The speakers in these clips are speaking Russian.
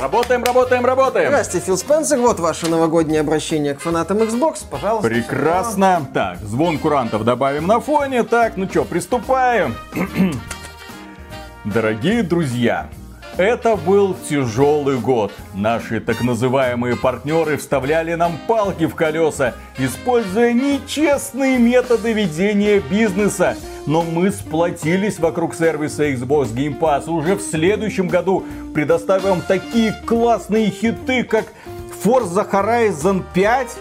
Работаем, работаем, работаем. Здрасте, Фил Спенсер. Вот ваше новогоднее обращение к фанатам Xbox. Пожалуйста. Прекрасно. Так, звон курантов добавим на фоне. Так, ну что, приступаем. Дорогие друзья, это был тяжелый год. Наши так называемые партнеры вставляли нам палки в колеса, используя нечестные методы ведения бизнеса. Но мы сплотились вокруг сервиса Xbox Game Pass. Уже в следующем году предоставим такие классные хиты, как Forza Horizon 5,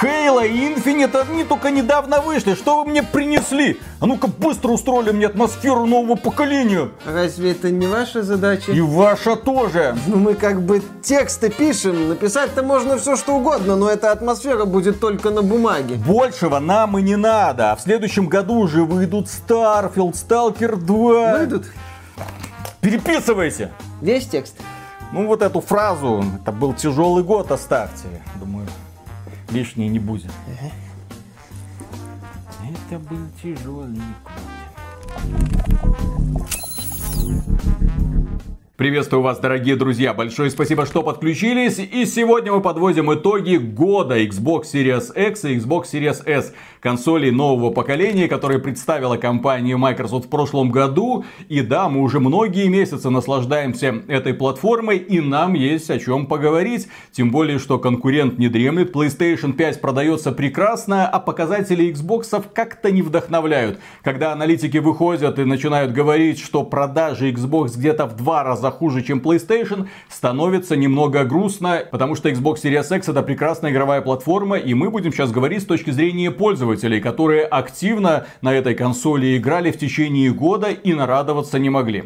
Хейла и Инфинит, они только недавно вышли. Что вы мне принесли? А ну-ка быстро устроили мне атмосферу нового поколения. Разве это не ваша задача? И ваша тоже. Ну мы как бы тексты пишем. Написать-то можно все что угодно, но эта атмосфера будет только на бумаге. Большего нам и не надо. А в следующем году уже выйдут Starfield, Stalker 2. Выйдут? Переписывайте. Весь текст? Ну вот эту фразу, это был тяжелый год, оставьте. Думаю, лишнее не будет. Это был тяжелый. Приветствую вас, дорогие друзья. Большое спасибо, что подключились. И сегодня мы подводим итоги года Xbox Series X и Xbox Series S. Консолей нового поколения, которые представила компания Microsoft в прошлом году. И да, мы уже многие месяцы наслаждаемся этой платформой. И нам есть о чем поговорить. Тем более, что конкурент не дремлет. PlayStation 5 продается прекрасно, а показатели Xbox как-то не вдохновляют. Когда аналитики выходят и начинают говорить, что продажи Xbox где-то в два раза хуже, чем PlayStation, становится немного грустно, потому что Xbox Series X это прекрасная игровая платформа, и мы будем сейчас говорить с точки зрения пользователей, которые активно на этой консоли играли в течение года и нарадоваться не могли.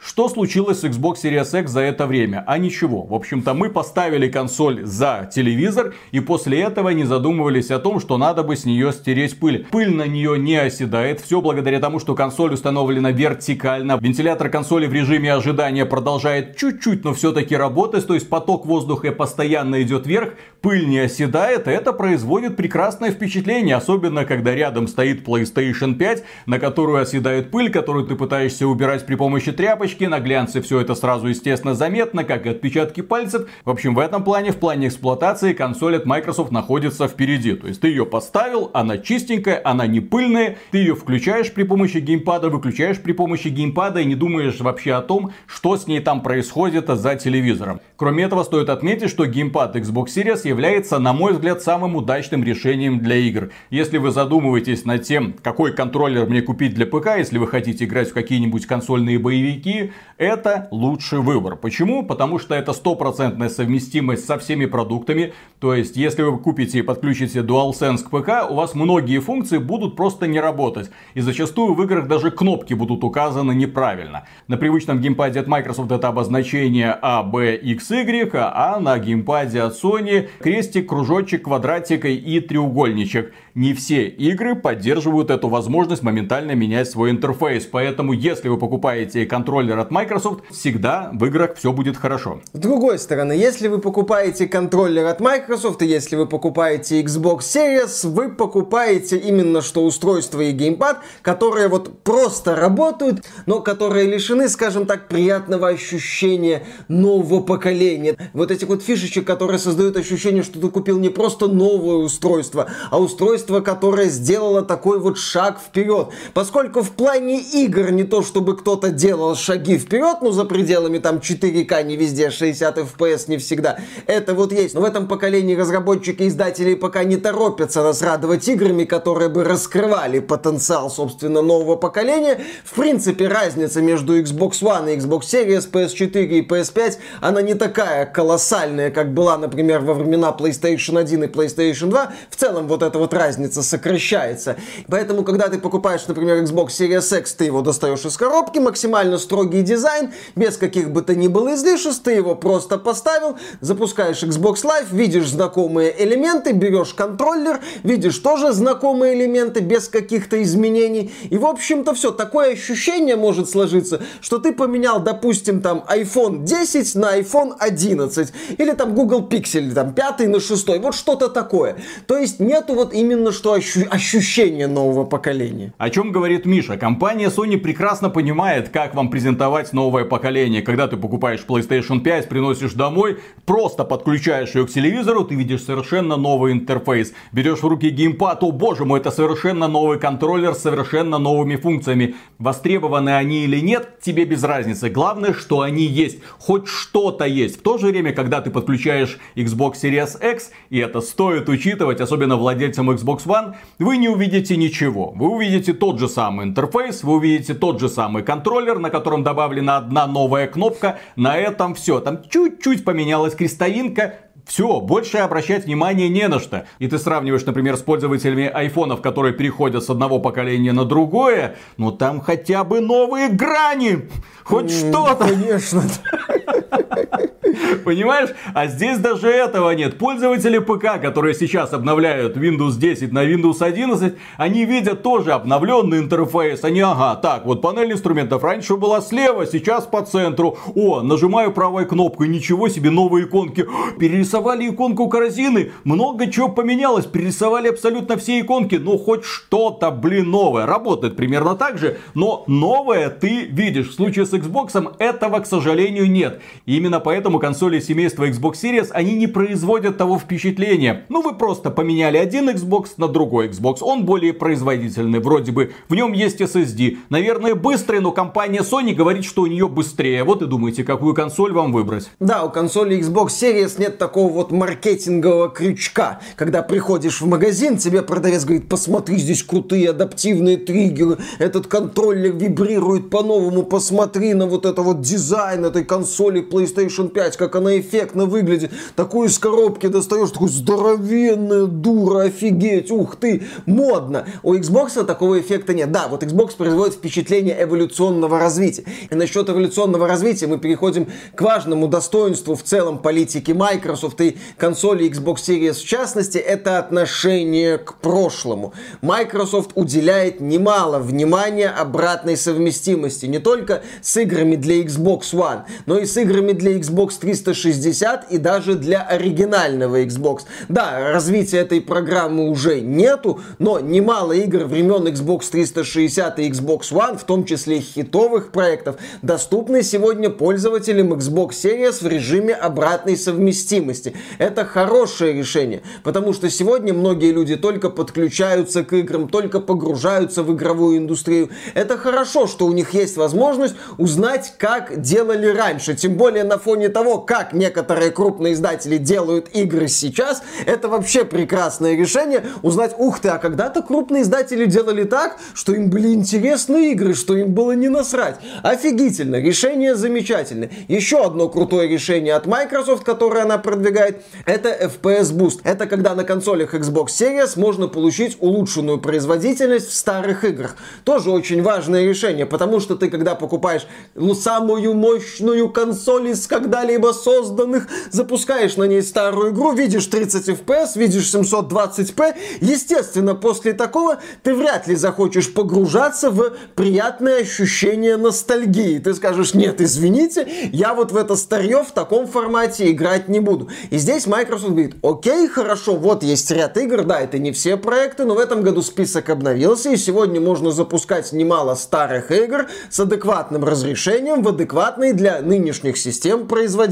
Что случилось с Xbox Series X за это время? А ничего. В общем-то, мы поставили консоль за телевизор и после этого не задумывались о том, что надо бы с нее стереть пыль. Пыль на нее не оседает. Все благодаря тому, что консоль установлена вертикально. Вентилятор консоли в режиме ожидания продолжает чуть-чуть, но все-таки работать. То есть поток воздуха постоянно идет вверх, пыль не оседает. Это производит прекрасное впечатление. Особенно, когда рядом стоит PlayStation 5, на которую оседает пыль, которую ты пытаешься убирать при помощи тряпочки на глянце все это сразу естественно заметно, как и отпечатки пальцев. В общем, в этом плане, в плане эксплуатации, консоль от Microsoft находится впереди. То есть ты ее поставил, она чистенькая, она не пыльная, ты ее включаешь при помощи геймпада, выключаешь при помощи геймпада и не думаешь вообще о том, что с ней там происходит за телевизором. Кроме этого, стоит отметить, что геймпад Xbox Series является, на мой взгляд, самым удачным решением для игр. Если вы задумываетесь над тем, какой контроллер мне купить для ПК, если вы хотите играть в какие-нибудь консольные боевики, это лучший выбор. Почему? Потому что это стопроцентная совместимость со всеми продуктами. То есть, если вы купите и подключите DualSense к ПК, у вас многие функции будут просто не работать. И зачастую в играх даже кнопки будут указаны неправильно. На привычном геймпаде от Microsoft это обозначение A, B, X, Y, а на геймпаде от Sony крестик, кружочек, квадратик и треугольничек. Не все игры поддерживают эту возможность моментально менять свой интерфейс. Поэтому, если вы покупаете контроллер от Microsoft, всегда в играх все будет хорошо. С другой стороны, если вы покупаете контроллер от Microsoft, и если вы покупаете Xbox Series, вы покупаете именно что устройство и геймпад, которые вот просто работают, но которые лишены, скажем так, приятного ощущения нового поколения. Вот этих вот фишечек, которые создают ощущение, что ты купил не просто новое устройство, а устройство, которое сделало такой вот шаг вперед. Поскольку в плане игр не то, чтобы кто-то делал шаг шаги вперед, ну, за пределами там 4К, не везде, 60 FPS не всегда. Это вот есть. Но в этом поколении разработчики и издатели пока не торопятся нас радовать играми, которые бы раскрывали потенциал, собственно, нового поколения. В принципе, разница между Xbox One и Xbox Series, PS4 и PS5, она не такая колоссальная, как была, например, во времена PlayStation 1 и PlayStation 2. В целом, вот эта вот разница сокращается. Поэтому, когда ты покупаешь, например, Xbox Series X, ты его достаешь из коробки, максимально строгий дизайн, без каких бы то ни было излишеств, ты его просто поставил, запускаешь Xbox Live, видишь знакомые элементы, берешь контроллер, видишь тоже знакомые элементы без каких-то изменений. И, в общем-то, все. Такое ощущение может сложиться, что ты поменял, допустим, там iPhone 10 на iPhone 11. Или там Google Pixel, там 5 пятый на шестой. Вот что-то такое. То есть нету вот именно что ощу- ощущения нового поколения. О чем говорит Миша? Компания Sony прекрасно понимает, как вам презентовать новое поколение. Когда ты покупаешь PlayStation 5, приносишь домой, просто подключаешь ее к телевизору, ты видишь совершенно новый интерфейс. Берешь в руки геймпад, о боже мой, это совершенно новый контроллер с совершенно новыми функциями. Востребованы они или нет, тебе без разницы. Главное, что они есть. Хоть что-то есть. В то же время, когда ты подключаешь Xbox Series X, и это стоит учитывать, особенно владельцам Xbox One, вы не увидите ничего. Вы увидите тот же самый интерфейс, вы увидите тот же самый контроллер, на котором добавлена одна новая кнопка. На этом все. Там чуть-чуть поменялась крестовинка, все, больше обращать внимание не на что. И ты сравниваешь, например, с пользователями айфонов, которые переходят с одного поколения на другое, ну там хотя бы новые грани. Хоть что-то. Конечно. Понимаешь? А здесь даже этого нет. Пользователи ПК, которые сейчас обновляют Windows 10 на Windows 11, они видят тоже обновленный интерфейс. Они, ага, так, вот панель инструментов раньше была слева, сейчас по центру. О, нажимаю правой кнопкой, ничего себе, новые иконки. Перерисовали иконку корзины, много чего поменялось, перерисовали абсолютно все иконки. Ну, хоть что-то, блин, новое. Работает примерно так же, но новое ты видишь. В случае с Xbox этого, к сожалению, нет. И именно поэтому консоли семейства Xbox Series, они не производят того впечатления. Ну, вы просто поменяли один Xbox на другой Xbox. Он более производительный, вроде бы. В нем есть SSD. Наверное, быстрый, но компания Sony говорит, что у нее быстрее. Вот и думаете, какую консоль вам выбрать. Да, у консоли Xbox Series нет такого вот маркетингового крючка. Когда приходишь в магазин, тебе продавец говорит, посмотри, здесь крутые адаптивные триггеры, этот контроллер вибрирует по-новому, посмотри на вот это вот дизайн этой консоли PlayStation 5, как она эффектно выглядит. Такую из коробки достаешь, такой здоровенная дура, офигеть, ух ты, модно. У Xbox такого эффекта нет. Да, вот Xbox производит впечатление эволюционного развития. И насчет эволюционного развития мы переходим к важному достоинству в целом политики Microsoft и консоли Xbox Series в частности, это отношение к прошлому. Microsoft уделяет немало внимания обратной совместимости не только с играми для Xbox One, но и с играми для Xbox 360 и даже для оригинального Xbox. Да, развития этой программы уже нету, но немало игр времен Xbox 360 и Xbox One, в том числе хитовых проектов, доступны сегодня пользователям Xbox Series в режиме обратной совместимости. Это хорошее решение, потому что сегодня многие люди только подключаются к играм, только погружаются в игровую индустрию. Это хорошо, что у них есть возможность узнать, как делали раньше. Тем более на фоне того, как некоторые крупные издатели делают игры сейчас, это вообще прекрасное решение узнать, ух ты, а когда-то крупные издатели делали так, что им были интересны игры, что им было не насрать. Офигительно, решение замечательное. Еще одно крутое решение от Microsoft, которое она продвигает, это FPS Boost. Это когда на консолях Xbox Series можно получить улучшенную производительность в старых играх. Тоже очень важное решение, потому что ты, когда покупаешь ну, самую мощную консоль из когда-либо созданных, запускаешь на ней старую игру, видишь 30 FPS, видишь 720p, естественно, после такого ты вряд ли захочешь погружаться в приятное ощущение ностальгии. Ты скажешь, нет, извините, я вот в это старье в таком формате играть не буду. И здесь Microsoft говорит, окей, хорошо, вот есть ряд игр, да, это не все проекты, но в этом году список обновился, и сегодня можно запускать немало старых игр с адекватным разрешением в адекватной для нынешних систем производительности.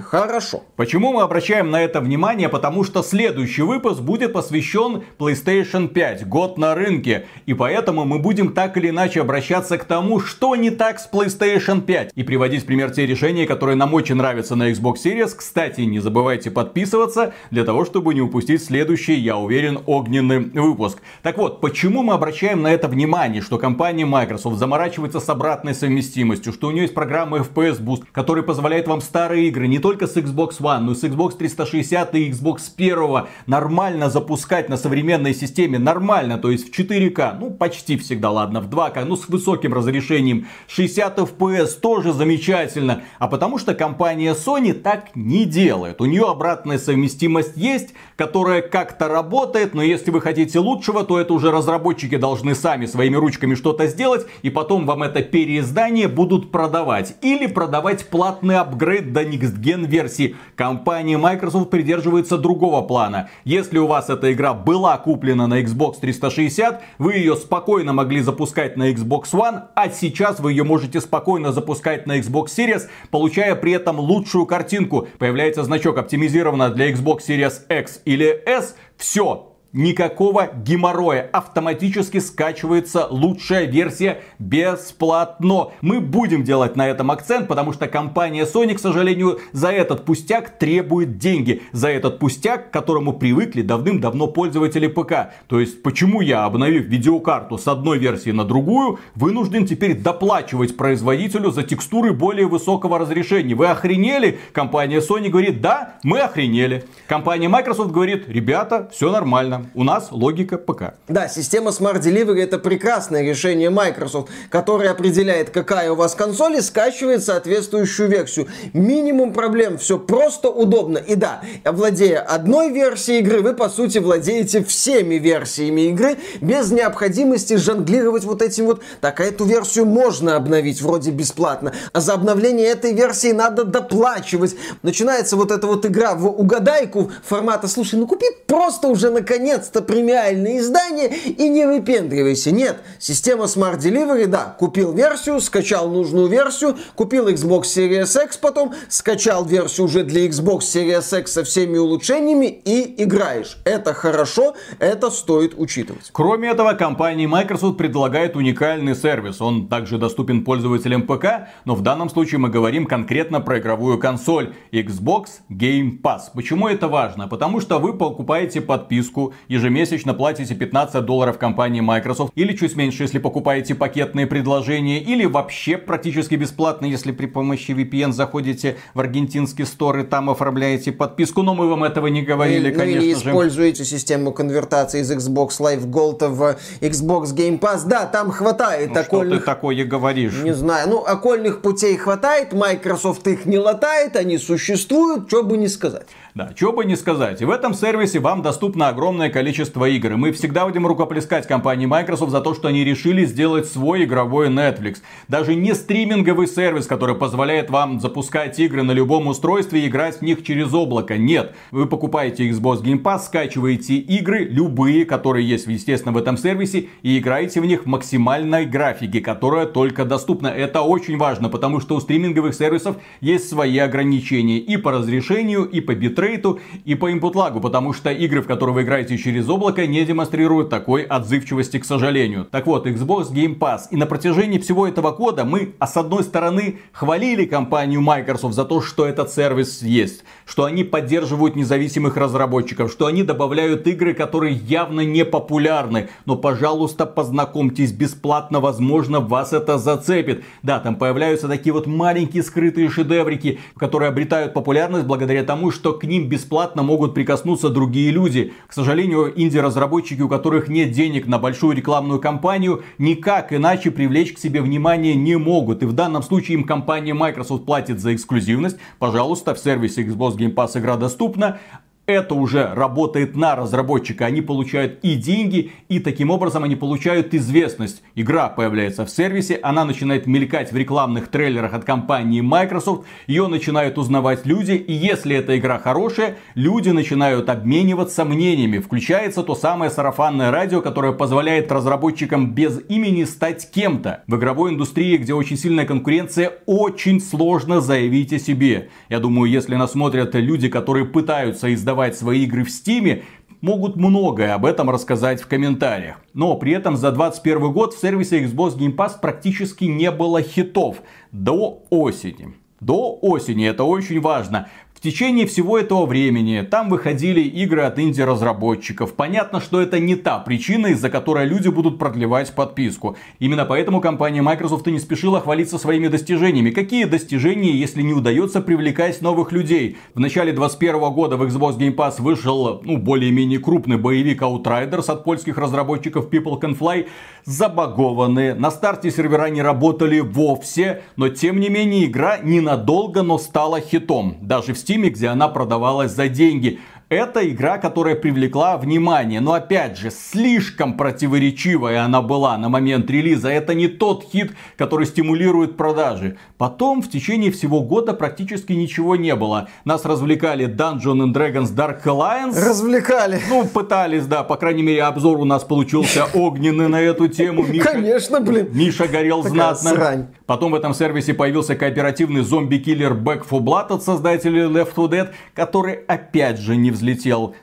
Хорошо. Почему мы обращаем на это внимание? Потому что следующий выпуск будет посвящен PlayStation 5, год на рынке. И поэтому мы будем так или иначе обращаться к тому, что не так с PlayStation 5. И приводить пример те решения, которые нам очень нравятся на Xbox Series. Кстати, не забывайте подписываться для того, чтобы не упустить следующий, я уверен, огненный выпуск. Так вот, почему мы обращаем на это внимание, что компания Microsoft заморачивается с обратной совместимостью, что у нее есть программа FPS Boost, которая позволяет вам старые игры не только с Xbox One, но и с Xbox 360 и Xbox 1 нормально запускать на современной системе, нормально, то есть в 4К, ну почти всегда, ладно, в 2К, ну с высоким разрешением, 60 FPS тоже замечательно, а потому что компания Sony так не делает. У нее обратная совместимость есть, которая как-то работает, но если вы хотите лучшего, то это уже разработчики должны сами своими ручками что-то сделать, и потом вам это переиздание будут продавать. Или продавать платный апгрейд до Next Gen версии. Компания Microsoft придерживается другого плана. Если у вас эта игра была куплена на Xbox 360, вы ее спокойно могли запускать на Xbox One, а сейчас вы ее можете спокойно запускать на Xbox Series, получая при этом лучшую картинку. Появляется значок оптимизировано для Xbox Series X или S. Все, никакого геморроя. Автоматически скачивается лучшая версия бесплатно. Мы будем делать на этом акцент, потому что компания Sony, к сожалению, за этот пустяк требует деньги. За этот пустяк, к которому привыкли давным-давно пользователи ПК. То есть, почему я, обновив видеокарту с одной версии на другую, вынужден теперь доплачивать производителю за текстуры более высокого разрешения? Вы охренели? Компания Sony говорит, да, мы охренели. Компания Microsoft говорит, ребята, все нормально у нас логика ПК. Да, система Smart Delivery это прекрасное решение Microsoft, которое определяет, какая у вас консоль и скачивает соответствующую версию. Минимум проблем, все просто удобно. И да, владея одной версией игры, вы по сути владеете всеми версиями игры без необходимости жонглировать вот этим вот. Так, а эту версию можно обновить вроде бесплатно, а за обновление этой версии надо доплачивать. Начинается вот эта вот игра в угадайку формата, слушай, ну купи просто уже наконец наконец-то премиальное издание и не выпендривайся. Нет, система Smart Delivery, да, купил версию, скачал нужную версию, купил Xbox Series X потом, скачал версию уже для Xbox Series X со всеми улучшениями и играешь. Это хорошо, это стоит учитывать. Кроме этого, компания Microsoft предлагает уникальный сервис. Он также доступен пользователям ПК, но в данном случае мы говорим конкретно про игровую консоль Xbox Game Pass. Почему это важно? Потому что вы покупаете подписку ежемесячно платите 15 долларов компании Microsoft, или чуть меньше, если покупаете пакетные предложения, или вообще практически бесплатно, если при помощи VPN заходите в аргентинский стор и там оформляете подписку, но мы вам этого не говорили, ну, конечно ну, или используете систему конвертации из Xbox Live Gold в Xbox Game Pass, да, там хватает ну, окольных... Что ты такое говоришь? Не знаю, ну, окольных путей хватает, Microsoft их не латает, они существуют, что бы не сказать. Да, что бы не сказать. И в этом сервисе вам доступно огромное количество игр. И мы всегда будем рукоплескать компании Microsoft за то, что они решили сделать свой игровой Netflix. Даже не стриминговый сервис, который позволяет вам запускать игры на любом устройстве и играть в них через облако. Нет. Вы покупаете Xbox Game Pass, скачиваете игры, любые, которые есть, естественно, в этом сервисе, и играете в них в максимальной графике, которая только доступна. Это очень важно, потому что у стриминговых сервисов есть свои ограничения и по разрешению, и по битрейту и по импут-лагу, потому что игры, в которые вы играете через облако, не демонстрируют такой отзывчивости, к сожалению. Так вот, Xbox Game Pass. И на протяжении всего этого года мы, а с одной стороны, хвалили компанию Microsoft за то, что этот сервис есть, что они поддерживают независимых разработчиков, что они добавляют игры, которые явно не популярны. Но, пожалуйста, познакомьтесь бесплатно, возможно, вас это зацепит. Да, там появляются такие вот маленькие скрытые шедеврики, которые обретают популярность благодаря тому, что к ним ним бесплатно могут прикоснуться другие люди. К сожалению, инди-разработчики, у которых нет денег на большую рекламную кампанию, никак иначе привлечь к себе внимание не могут. И в данном случае им компания Microsoft платит за эксклюзивность. Пожалуйста, в сервисе Xbox Game Pass игра доступна это уже работает на разработчика. Они получают и деньги, и таким образом они получают известность. Игра появляется в сервисе, она начинает мелькать в рекламных трейлерах от компании Microsoft, ее начинают узнавать люди, и если эта игра хорошая, люди начинают обмениваться мнениями. Включается то самое сарафанное радио, которое позволяет разработчикам без имени стать кем-то. В игровой индустрии, где очень сильная конкуренция, очень сложно заявить о себе. Я думаю, если нас смотрят люди, которые пытаются издавать продавать свои игры в Стиме, могут многое об этом рассказать в комментариях. Но при этом за 2021 год в сервисе Xbox Game Pass практически не было хитов до осени. До осени, это очень важно течение всего этого времени там выходили игры от инди-разработчиков. Понятно, что это не та причина, из-за которой люди будут продлевать подписку. Именно поэтому компания Microsoft и не спешила хвалиться своими достижениями. Какие достижения, если не удается привлекать новых людей? В начале 2021 года в Xbox Game Pass вышел, ну, более-менее крупный боевик Outriders от польских разработчиков People Can Fly. Забагованные. На старте сервера не работали вовсе, но тем не менее игра ненадолго, но стала хитом. Даже в Steam Steam, где она продавалась за деньги. Это игра, которая привлекла внимание. Но опять же, слишком противоречивая она была на момент релиза. Это не тот хит, который стимулирует продажи. Потом в течение всего года практически ничего не было. Нас развлекали Dungeon and Dragons Dark Alliance. Развлекали. Ну, пытались, да. По крайней мере, обзор у нас получился огненный на эту тему. Миша, Конечно, блин. Миша горел Такая знатно. Срань. Потом в этом сервисе появился кооперативный зомби-киллер Back 4 Blood от создателей Left 4 Dead, который опять же не взлетел.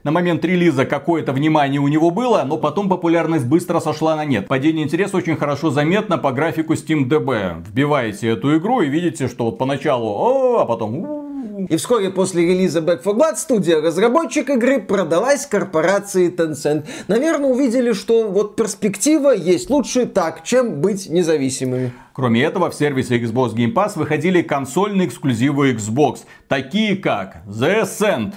На момент релиза какое-то внимание у него было, но потом популярность быстро сошла на нет. Падение интереса очень хорошо заметно по графику SteamDB. Вбиваете эту игру и видите, что вот поначалу о, а потом и вскоре после релиза Back 4 Blood студия разработчик игры продалась корпорации Tencent. Наверное, увидели, что вот перспектива есть лучше так, чем быть независимыми. Кроме этого, в сервисе Xbox Game Pass выходили консольные эксклюзивы Xbox, такие как The Ascent.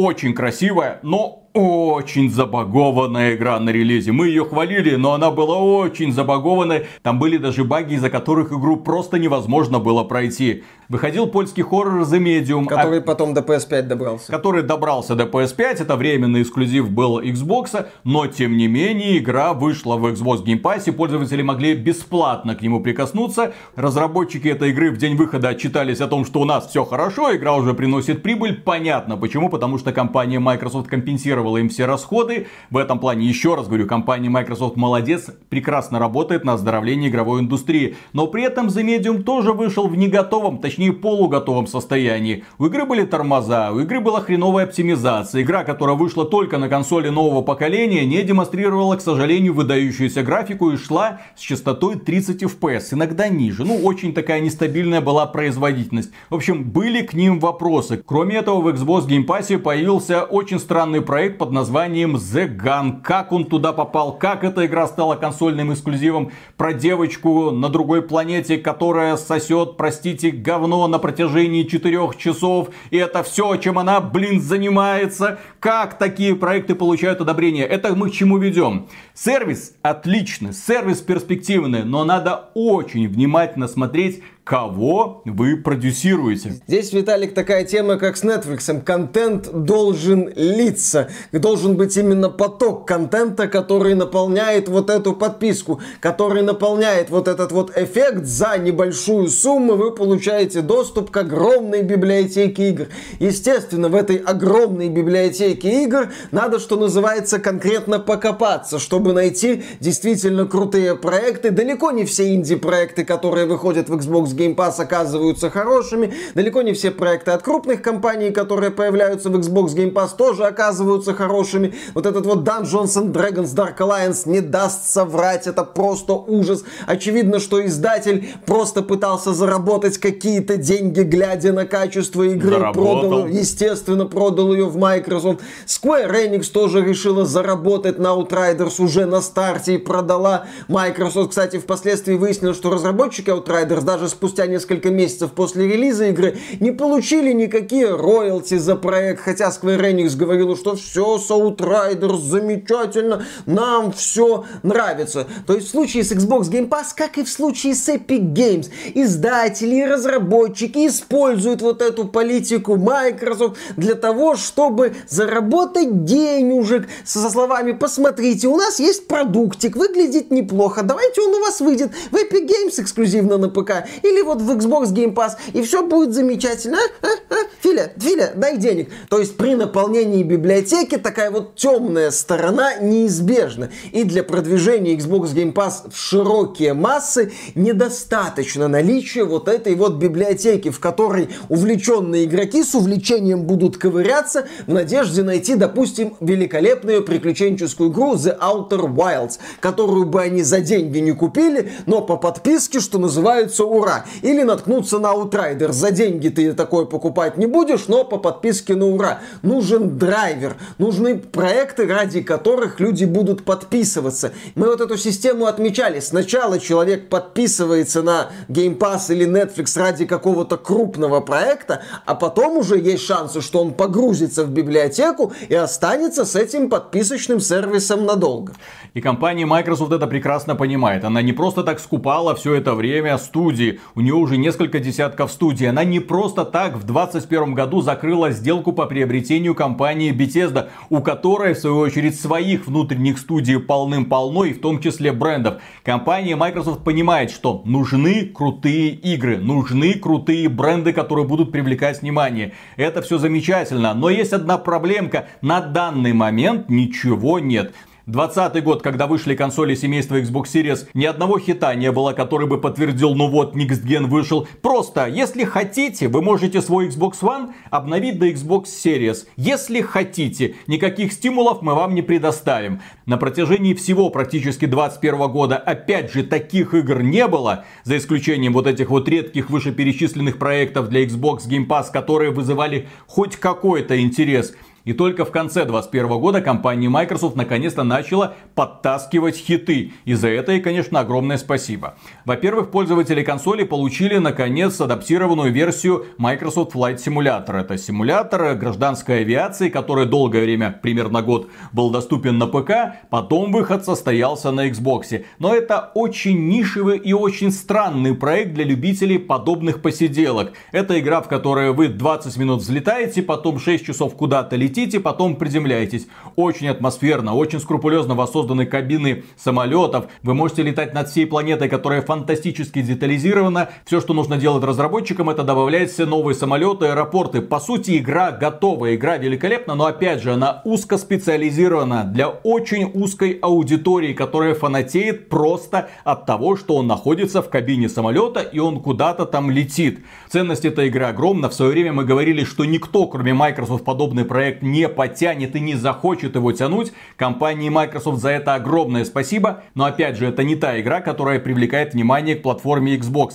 Очень красивая, но очень забагованная игра на релизе. Мы ее хвалили, но она была очень забагованная. Там были даже баги, из-за которых игру просто невозможно было пройти. Выходил польский хоррор The Medium. Который а... потом до PS5 добрался. Который добрался до PS5. Это временный эксклюзив был Xbox. Но, тем не менее, игра вышла в Xbox Game Pass. И пользователи могли бесплатно к нему прикоснуться. Разработчики этой игры в день выхода отчитались о том, что у нас все хорошо. Игра уже приносит прибыль. Понятно почему. Потому что компания Microsoft компенсировала им все расходы. В этом плане, еще раз говорю, компания Microsoft молодец. Прекрасно работает на оздоровление игровой индустрии. Но при этом The Medium тоже вышел в неготовом, точнее полуготовом состоянии. У игры были тормоза, у игры была хреновая оптимизация. Игра, которая вышла только на консоли нового поколения, не демонстрировала, к сожалению, выдающуюся графику и шла с частотой 30 FPS, иногда ниже. Ну, очень такая нестабильная была производительность. В общем, были к ним вопросы. Кроме этого, в Xbox Game Pass появился очень странный проект под названием The Gun. Как он туда попал, как эта игра стала консольным эксклюзивом про девочку на другой планете, которая сосет, простите, говно на протяжении четырех часов, и это все, чем она, блин, занимается. Как такие проекты получают одобрение? Это мы к чему ведем? Сервис отличный, сервис перспективный, но надо очень внимательно смотреть, кого вы продюсируете. Здесь, Виталик, такая тема, как с Netflix. Контент должен литься. Должен быть именно поток контента, который наполняет вот эту подписку, который наполняет вот этот вот эффект. За небольшую сумму вы получаете доступ к огромной библиотеке игр. Естественно, в этой огромной библиотеке игр надо, что называется, конкретно покопаться, чтобы найти действительно крутые проекты. Далеко не все инди-проекты, которые выходят в Xbox Game Pass оказываются хорошими. Далеко не все проекты от крупных компаний, которые появляются в Xbox Game Pass, тоже оказываются хорошими. Вот этот вот Dungeons and Dragons Dark Alliance не даст соврать, это просто ужас. Очевидно, что издатель просто пытался заработать какие-то деньги, глядя на качество игры. Заработал. Продал, естественно, продал ее в Microsoft. Square Enix тоже решила заработать на Outriders уже на старте и продала Microsoft. Кстати, впоследствии выяснилось, что разработчики Outriders даже спустя спустя несколько месяцев после релиза игры не получили никакие роялти за проект, хотя Square Enix говорила, что все с Outriders замечательно, нам все нравится. То есть в случае с Xbox Game Pass, как и в случае с Epic Games, издатели и разработчики используют вот эту политику Microsoft для того, чтобы заработать денежек со словами «посмотрите, у нас есть продуктик, выглядит неплохо, давайте он у вас выйдет в Epic Games эксклюзивно на ПК или или вот в Xbox Game Pass, и все будет замечательно. А? А? А? Филя, Филя, дай денег. То есть при наполнении библиотеки такая вот темная сторона неизбежна. И для продвижения Xbox Game Pass в широкие массы недостаточно наличия вот этой вот библиотеки, в которой увлеченные игроки с увлечением будут ковыряться в надежде найти, допустим, великолепную приключенческую игру The Outer Wilds, которую бы они за деньги не купили, но по подписке, что называется, ура. Или наткнуться на Outrider. За деньги ты такое покупать не будешь, но по подписке на ура. Нужен драйвер. Нужны проекты, ради которых люди будут подписываться. Мы вот эту систему отмечали. Сначала человек подписывается на Game Pass или Netflix ради какого-то крупного проекта, а потом уже есть шансы, что он погрузится в библиотеку и останется с этим подписочным сервисом надолго. И компания Microsoft это прекрасно понимает. Она не просто так скупала все это время студии. У нее уже несколько десятков студий. Она не просто так в 2021 году закрыла сделку по приобретению компании Bethesda, у которой, в свою очередь, своих внутренних студий полным-полно, и в том числе брендов. Компания Microsoft понимает, что нужны крутые игры, нужны крутые бренды, которые будут привлекать внимание. Это все замечательно, но есть одна проблемка. На данный момент ничего нет. 20 год, когда вышли консоли семейства Xbox Series, ни одного хита не было, который бы подтвердил, ну вот, Next Gen вышел. Просто, если хотите, вы можете свой Xbox One обновить до Xbox Series. Если хотите, никаких стимулов мы вам не предоставим. На протяжении всего практически 21 года, опять же, таких игр не было, за исключением вот этих вот редких вышеперечисленных проектов для Xbox Game Pass, которые вызывали хоть какой-то интерес. И только в конце 2021 года компания Microsoft наконец-то начала подтаскивать хиты. И за это ей, конечно, огромное спасибо. Во-первых, пользователи консоли получили наконец адаптированную версию Microsoft Flight Simulator. Это симулятор гражданской авиации, который долгое время, примерно год, был доступен на ПК. Потом выход состоялся на Xbox. Но это очень нишевый и очень странный проект для любителей подобных посиделок. Это игра, в которой вы 20 минут взлетаете, потом 6 часов куда-то летите летите, потом приземляетесь. Очень атмосферно, очень скрупулезно воссозданы кабины самолетов. Вы можете летать над всей планетой, которая фантастически детализирована. Все, что нужно делать разработчикам, это добавлять все новые самолеты, аэропорты. По сути, игра готова, игра великолепна, но опять же, она узко специализирована для очень узкой аудитории, которая фанатеет просто от того, что он находится в кабине самолета и он куда-то там летит. Ценность этой игры огромна. В свое время мы говорили, что никто, кроме Microsoft, подобный проект не потянет и не захочет его тянуть. Компании Microsoft за это огромное спасибо. Но опять же, это не та игра, которая привлекает внимание к платформе Xbox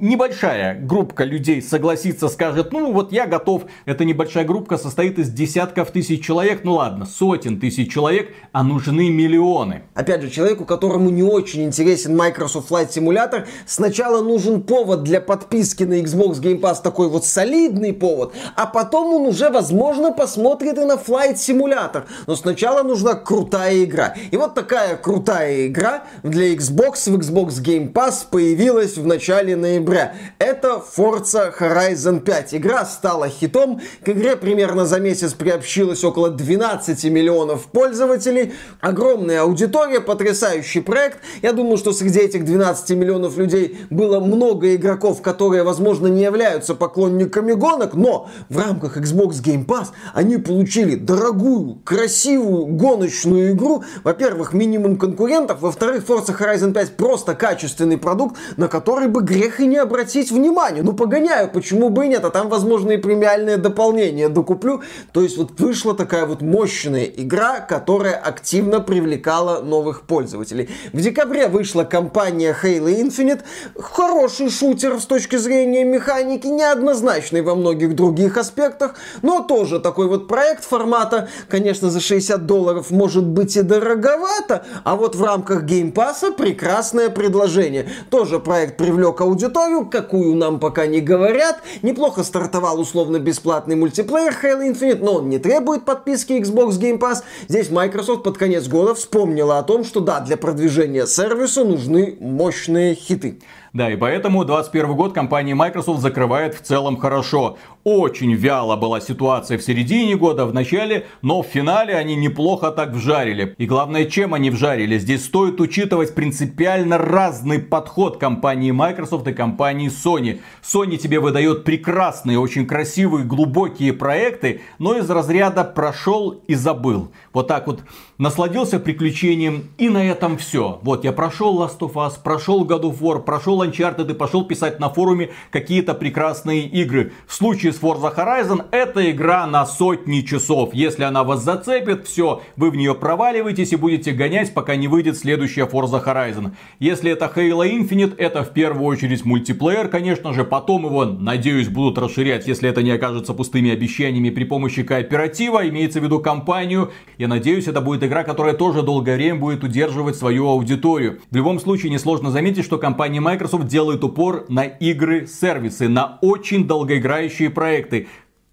небольшая группа людей согласится, скажет, ну вот я готов. Эта небольшая группа состоит из десятков тысяч человек, ну ладно, сотен тысяч человек, а нужны миллионы. Опять же, человеку, которому не очень интересен Microsoft Flight Simulator, сначала нужен повод для подписки на Xbox Game Pass, такой вот солидный повод, а потом он уже, возможно, посмотрит и на Flight Simulator. Но сначала нужна крутая игра. И вот такая крутая игра для Xbox в Xbox Game Pass появилась в начале ноября ноября. Это Forza Horizon 5. Игра стала хитом. К игре примерно за месяц приобщилось около 12 миллионов пользователей. Огромная аудитория, потрясающий проект. Я думаю, что среди этих 12 миллионов людей было много игроков, которые, возможно, не являются поклонниками гонок, но в рамках Xbox Game Pass они получили дорогую, красивую гоночную игру. Во-первых, минимум конкурентов. Во-вторых, Forza Horizon 5 просто качественный продукт, на который бы грех и не обратить внимание. Ну, погоняю, почему бы и нет, а там, возможно, и премиальное дополнение докуплю. То есть вот вышла такая вот мощная игра, которая активно привлекала новых пользователей. В декабре вышла кампания Halo Infinite. Хороший шутер с точки зрения механики, неоднозначный во многих других аспектах, но тоже такой вот проект формата, конечно, за 60 долларов может быть и дороговато, а вот в рамках Game Pass а прекрасное предложение. Тоже проект привлек аудиторию, историю, какую нам пока не говорят. Неплохо стартовал условно-бесплатный мультиплеер Halo Infinite, но он не требует подписки Xbox Game Pass. Здесь Microsoft под конец года вспомнила о том, что да, для продвижения сервиса нужны мощные хиты. Да, и поэтому 21 год компания Microsoft закрывает в целом хорошо. Очень вяло была ситуация в середине года, в начале, но в финале они неплохо так вжарили. И главное, чем они вжарили? Здесь стоит учитывать принципиально разный подход компании Microsoft и компании Sony. Sony тебе выдает прекрасные, очень красивые, глубокие проекты, но из разряда прошел и забыл. Вот так вот насладился приключением и на этом все. Вот я прошел Last of Us, прошел God of War, прошел Uncharted и пошел писать на форуме какие-то прекрасные игры. В случае с Forza Horizon это игра на сотни часов. Если она вас зацепит, все, вы в нее проваливаетесь и будете гонять, пока не выйдет следующая Forza Horizon. Если это Halo Infinite, это в первую очередь мультиплеер, конечно же. Потом его, надеюсь, будут расширять, если это не окажется пустыми обещаниями при помощи кооператива, имеется в виду компанию. Я надеюсь, это будет игра, которая тоже долгое время будет удерживать свою аудиторию. В любом случае, несложно заметить, что компания Microsoft делает упор на игры-сервисы, на очень долгоиграющие проекты.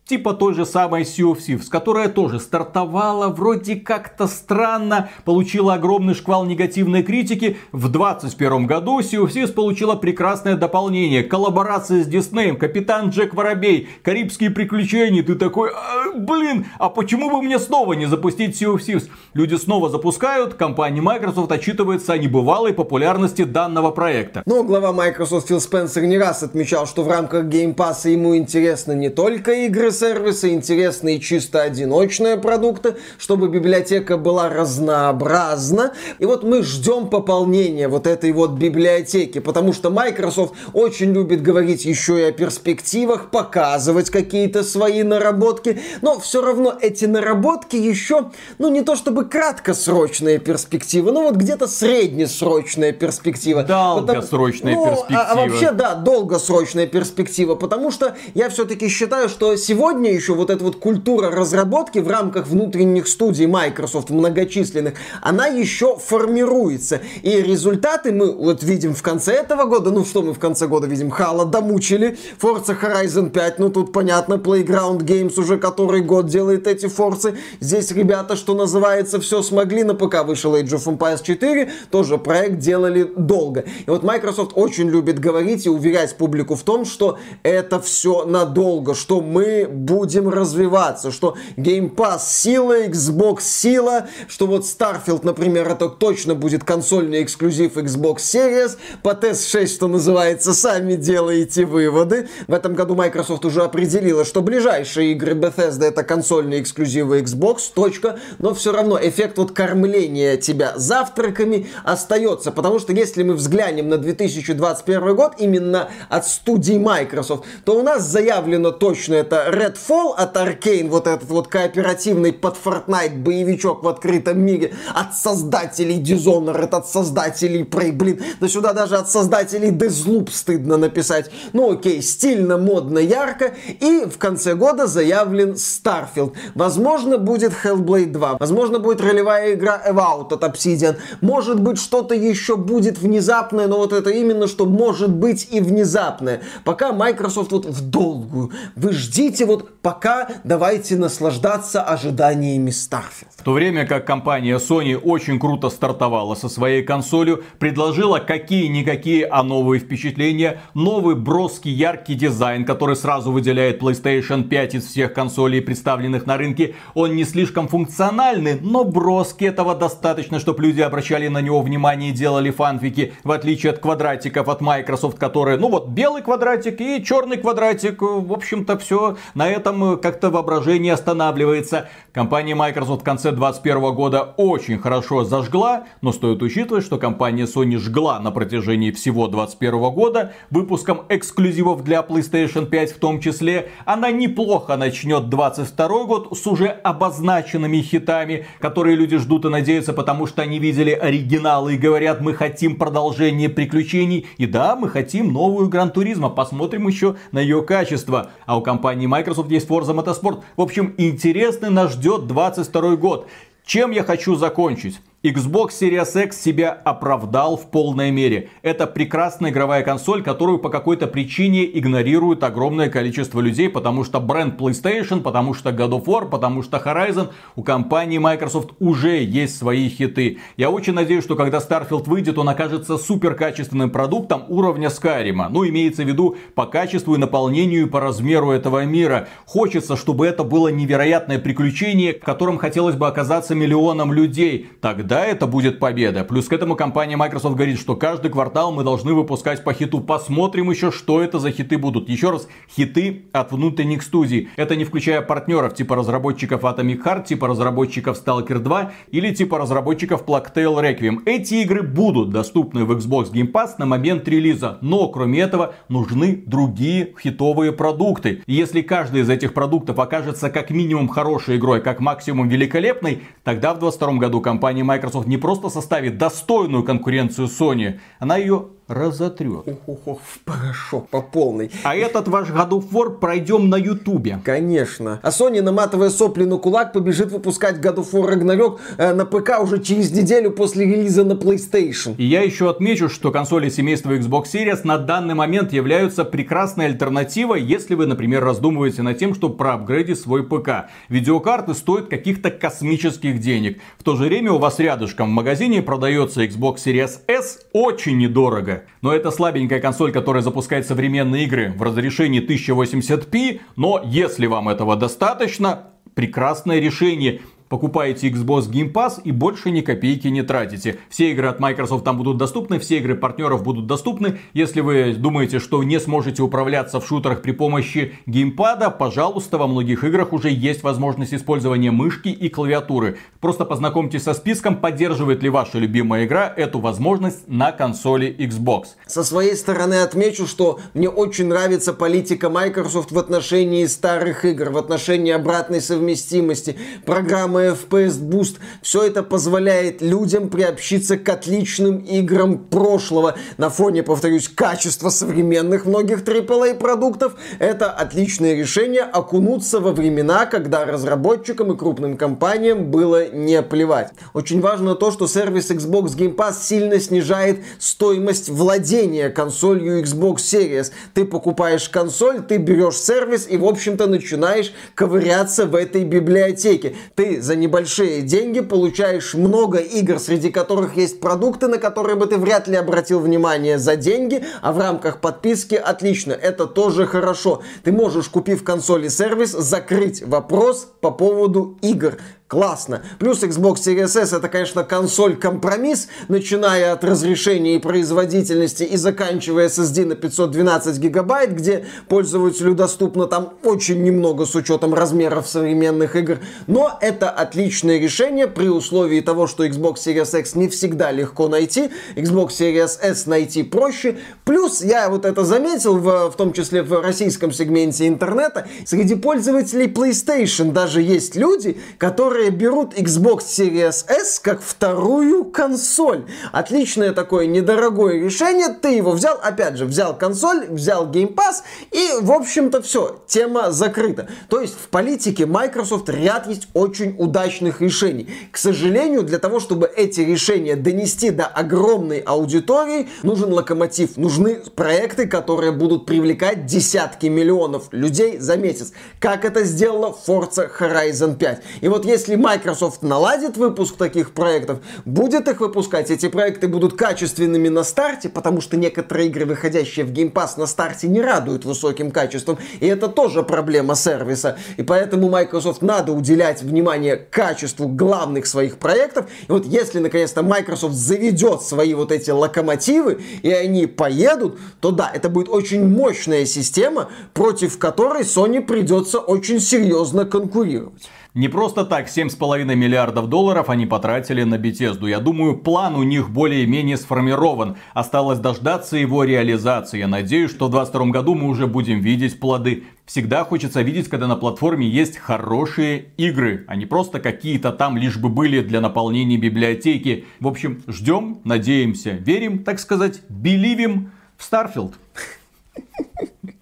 Типа той же самой Sea of Thieves, которая тоже стартовала вроде как-то странно, получила огромный шквал негативной критики. В 2021 году Sea of Thieves получила прекрасное дополнение. Коллаборация с Диснеем, Капитан Джек Воробей, Карибские приключения. Ты такой, а, блин, а почему бы мне снова не запустить Sea of Thieves? Люди снова запускают, компания Microsoft отчитывается о небывалой популярности данного проекта. Но глава Microsoft Фил Спенсер не раз отмечал, что в рамках Game Pass ему интересны не только игры сервисы, интересные чисто одиночные продукты, чтобы библиотека была разнообразна. И вот мы ждем пополнения вот этой вот библиотеки, потому что Microsoft очень любит говорить еще и о перспективах, показывать какие-то свои наработки, но все равно эти наработки еще, ну не то чтобы краткосрочные перспективы, ну вот где-то среднесрочная перспектива. Долгосрочная потому, перспектива. Ну, а, а вообще, да, долгосрочная перспектива, потому что я все-таки считаю, что сегодня сегодня еще вот эта вот культура разработки в рамках внутренних студий Microsoft многочисленных, она еще формируется. И результаты мы вот видим в конце этого года. Ну что мы в конце года видим? Halo домучили. Forza Horizon 5, ну тут понятно, Playground Games уже который год делает эти форцы. Здесь ребята, что называется, все смогли. На ПК вышел Age of Empires 4, тоже проект делали долго. И вот Microsoft очень любит говорить и уверять публику в том, что это все надолго, что мы будем развиваться, что Game Pass сила, Xbox сила, что вот Starfield, например, это точно будет консольный эксклюзив Xbox Series, по TS6, что называется, сами делаете выводы. В этом году Microsoft уже определила, что ближайшие игры Bethesda это консольные эксклюзивы Xbox, точка, но все равно эффект вот кормления тебя завтраками остается, потому что если мы взглянем на 2021 год именно от студии Microsoft, то у нас заявлено точно это Redfall от Arkane, вот этот вот кооперативный под Fortnite боевичок в открытом мире, от создателей Dishonored, от создателей Prey, блин, да сюда даже от создателей Deathloop стыдно написать. Ну окей, стильно, модно, ярко, и в конце года заявлен Starfield. Возможно, будет Hellblade 2, возможно, будет ролевая игра Evout от Obsidian, может быть, что-то еще будет внезапное, но вот это именно, что может быть и внезапное. Пока Microsoft вот в долгую. Вы ждите вот пока давайте наслаждаться ожиданиями Starfield. В то время как компания Sony очень круто стартовала со своей консолью, предложила какие-никакие, а новые впечатления, новый броский яркий дизайн, который сразу выделяет PlayStation 5 из всех консолей, представленных на рынке. Он не слишком функциональный, но броский этого достаточно, чтобы люди обращали на него внимание и делали фанфики, в отличие от квадратиков от Microsoft, которые, ну вот, белый квадратик и черный квадратик, в общем-то, все на этом э, как-то воображение останавливается. Компания Microsoft в конце 2021 года очень хорошо зажгла, но стоит учитывать, что компания Sony жгла на протяжении всего 2021 года выпуском эксклюзивов для PlayStation 5 в том числе. Она неплохо начнет 2022 год с уже обозначенными хитами, которые люди ждут и надеются, потому что они видели оригиналы и говорят, мы хотим продолжение приключений. И да, мы хотим новую Гран Туризма, посмотрим еще на ее качество. А у компании Microsoft есть Forza Motorsport. В общем, интересный нас ждет 22 год. Чем я хочу закончить? Xbox Series X себя оправдал в полной мере. Это прекрасная игровая консоль, которую по какой-то причине игнорирует огромное количество людей, потому что бренд PlayStation, потому что God of War, потому что Horizon, у компании Microsoft уже есть свои хиты. Я очень надеюсь, что когда Starfield выйдет, он окажется супер качественным продуктом уровня Skyrim. Ну, имеется в виду по качеству и наполнению и по размеру этого мира. Хочется, чтобы это было невероятное приключение, в котором хотелось бы оказаться миллионам людей. Тогда тогда это будет победа. Плюс к этому компания Microsoft говорит, что каждый квартал мы должны выпускать по хиту. Посмотрим еще, что это за хиты будут. Еще раз, хиты от внутренних студий. Это не включая партнеров типа разработчиков Atomic Heart, типа разработчиков Stalker 2 или типа разработчиков Tale Requiem. Эти игры будут доступны в Xbox Game Pass на момент релиза. Но кроме этого нужны другие хитовые продукты. И если каждый из этих продуктов окажется как минимум хорошей игрой, как максимум великолепной, тогда в 2022 году компания Microsoft Microsoft не просто составит достойную конкуренцию Sony, она ее разотрет. Ох, хорошо, по полной. А этот ваш God of War пройдем на Ютубе. Конечно. А Sony, наматывая сопли на кулак, побежит выпускать God of War Ragnarok э, на ПК уже через неделю после релиза на PlayStation. И я еще отмечу, что консоли семейства Xbox Series на данный момент являются прекрасной альтернативой, если вы, например, раздумываете над тем, чтобы проапгрейдить свой ПК. Видеокарты стоят каких-то космических денег. В то же время у вас рядышком в магазине продается Xbox Series S очень недорого. Но это слабенькая консоль, которая запускает современные игры в разрешении 1080p. Но если вам этого достаточно, прекрасное решение покупаете Xbox Game Pass и больше ни копейки не тратите. Все игры от Microsoft там будут доступны, все игры партнеров будут доступны. Если вы думаете, что не сможете управляться в шутерах при помощи геймпада, пожалуйста, во многих играх уже есть возможность использования мышки и клавиатуры. Просто познакомьтесь со списком, поддерживает ли ваша любимая игра эту возможность на консоли Xbox. Со своей стороны отмечу, что мне очень нравится политика Microsoft в отношении старых игр, в отношении обратной совместимости, программы самый FPS Boost. Все это позволяет людям приобщиться к отличным играм прошлого. На фоне, повторюсь, качества современных многих AAA продуктов, это отличное решение окунуться во времена, когда разработчикам и крупным компаниям было не плевать. Очень важно то, что сервис Xbox Game Pass сильно снижает стоимость владения консолью Xbox Series. Ты покупаешь консоль, ты берешь сервис и, в общем-то, начинаешь ковыряться в этой библиотеке. Ты за небольшие деньги получаешь много игр, среди которых есть продукты, на которые бы ты вряд ли обратил внимание за деньги, а в рамках подписки отлично, это тоже хорошо. Ты можешь, купив консоли сервис, закрыть вопрос по поводу игр классно. Плюс Xbox Series S это, конечно, консоль-компромисс, начиная от разрешения и производительности и заканчивая SSD на 512 гигабайт, где пользователю доступно там очень немного с учетом размеров современных игр. Но это отличное решение при условии того, что Xbox Series X не всегда легко найти, Xbox Series S найти проще. Плюс я вот это заметил, в, в том числе в российском сегменте интернета, среди пользователей PlayStation даже есть люди, которые которые берут Xbox Series S как вторую консоль. Отличное такое недорогое решение. Ты его взял, опять же, взял консоль, взял Game Pass и, в общем-то, все, тема закрыта. То есть в политике Microsoft ряд есть очень удачных решений. К сожалению, для того, чтобы эти решения донести до огромной аудитории, нужен локомотив, нужны проекты, которые будут привлекать десятки миллионов людей за месяц. Как это сделала Forza Horizon 5. И вот если если Microsoft наладит выпуск таких проектов, будет их выпускать, эти проекты будут качественными на старте, потому что некоторые игры, выходящие в Game Pass на старте, не радуют высоким качеством, и это тоже проблема сервиса. И поэтому Microsoft надо уделять внимание качеству главных своих проектов. И вот если наконец-то Microsoft заведет свои вот эти локомотивы, и они поедут, то да, это будет очень мощная система, против которой Sony придется очень серьезно конкурировать. Не просто так 7,5 миллиардов долларов они потратили на Bethesda. Я думаю, план у них более-менее сформирован. Осталось дождаться его реализации. Я надеюсь, что в 2022 году мы уже будем видеть плоды. Всегда хочется видеть, когда на платформе есть хорошие игры, а не просто какие-то там лишь бы были для наполнения библиотеки. В общем, ждем, надеемся, верим, так сказать, беливим в Starfield.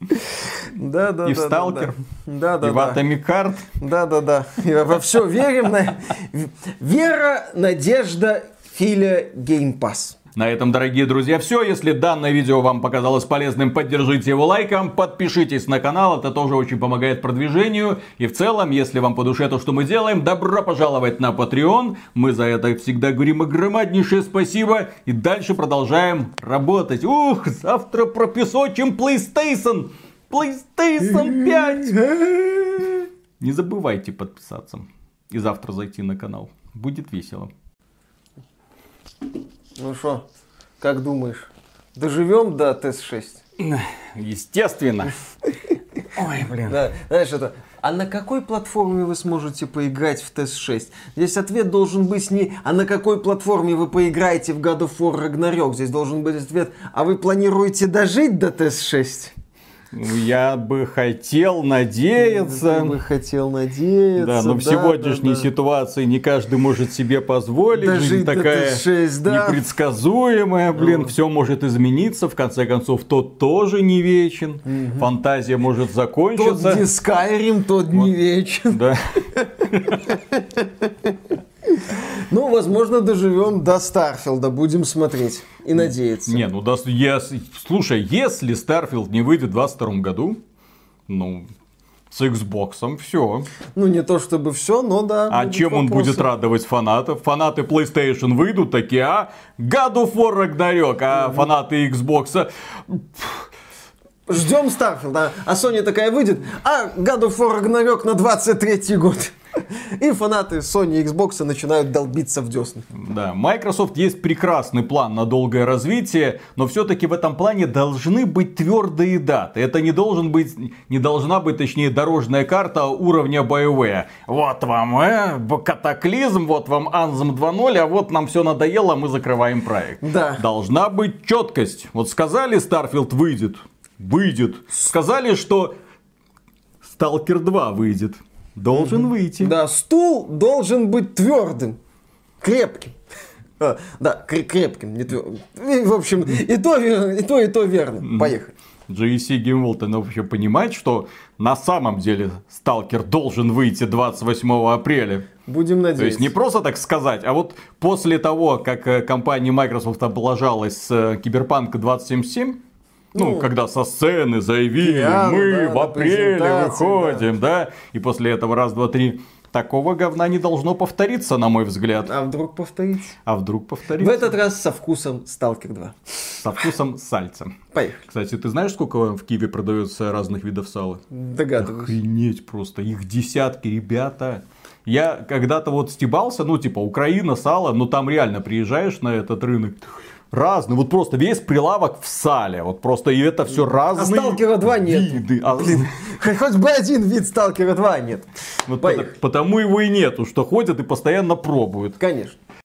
Да, да, и в Сталкер, да, да, и в Heart. Да, да, да. И во все верим. На... Вера, надежда, Филя, геймпас. На этом, дорогие друзья, все. Если данное видео вам показалось полезным, поддержите его лайком, подпишитесь на канал, это тоже очень помогает продвижению. И в целом, если вам по душе то, что мы делаем, добро пожаловать на Patreon. Мы за это всегда говорим огромнейшее спасибо. И дальше продолжаем работать. Ух, завтра пропесочим PlayStation. PlayStation 5. Не забывайте подписаться. И завтра зайти на канал. Будет весело. Ну что, как думаешь, доживем до ТС-6? Естественно. Ой, блин. Да, знаешь, это... А на какой платформе вы сможете поиграть в ТС-6? Здесь ответ должен быть не «А на какой платформе вы поиграете в God of War Ragnarok?» Здесь должен быть ответ «А вы планируете дожить до ТС-6?» Я бы хотел надеяться. Я бы хотел надеяться. Да, но в сегодняшней да, да. ситуации не каждый может себе позволить. Дожить Жизнь такая Т6, да. непредсказуемая, блин, все может измениться. В конце концов, тот тоже не вечен. Фантазия может Тот закончиться. не Skyrim, тот не вечен. Да. Ну, возможно, доживем до Старфилда. Будем смотреть и надеяться. Не, ну да, ес- слушай, если Starfield не выйдет в 22 году, ну, с Xbox все. Ну, не то чтобы все, но да. А чем он вопросы. будет радовать фанатов? Фанаты PlayStation выйдут такие, а? God of War Ragnarok, а фанаты Xbox... Ждем Старфилда. А Sony такая выйдет, а God of War Ragnarok на 23 год. И фанаты Sony и Xbox начинают долбиться в десны. Да, Microsoft есть прекрасный план на долгое развитие, но все-таки в этом плане должны быть твердые даты. Это не должен быть, не должна быть, точнее, дорожная карта уровня BioWare. Вот вам э, катаклизм, вот вам Anthem 2.0, а вот нам все надоело, мы закрываем проект. Да. Должна быть четкость. Вот сказали, Starfield выйдет, выйдет. Сказали, что Stalker 2 выйдет. Должен выйти. Да, стул должен быть твердым, крепким. А, да, кре- крепким, не твердым. В общем, и то, и то, и то верно. Поехали. World она вообще понимает, что на самом деле Сталкер должен выйти 28 апреля. Будем надеяться. То есть не просто так сказать, а вот после того, как э, компания Microsoft облажалась с э, Киберпанк 2077, ну, Ну, когда со сцены заявили, пиар, мы да, в апреле выходим, да. и после этого раз, два, три, такого говна не должно повториться, на мой взгляд. А вдруг повторить? А вдруг В повторится? этот раз со вкусом Сталкер 2. Со вкусом сальца. Поехали. Кстати, ты знаешь, сколько в Киеве продается разных видов сала? Догадываюсь. Охренеть просто, их десятки, ребята. Я когда-то вот стебался, ну типа Украина, сало, но там реально приезжаешь на этот рынок, разный, вот просто весь прилавок в сале, вот просто и это все разные Сталкера 2 нет. виды. А, Хоть хоть бы один вид Сталкера 2 нет. вот Поехали. потому его и нету, что ходят и постоянно пробуют. Конечно.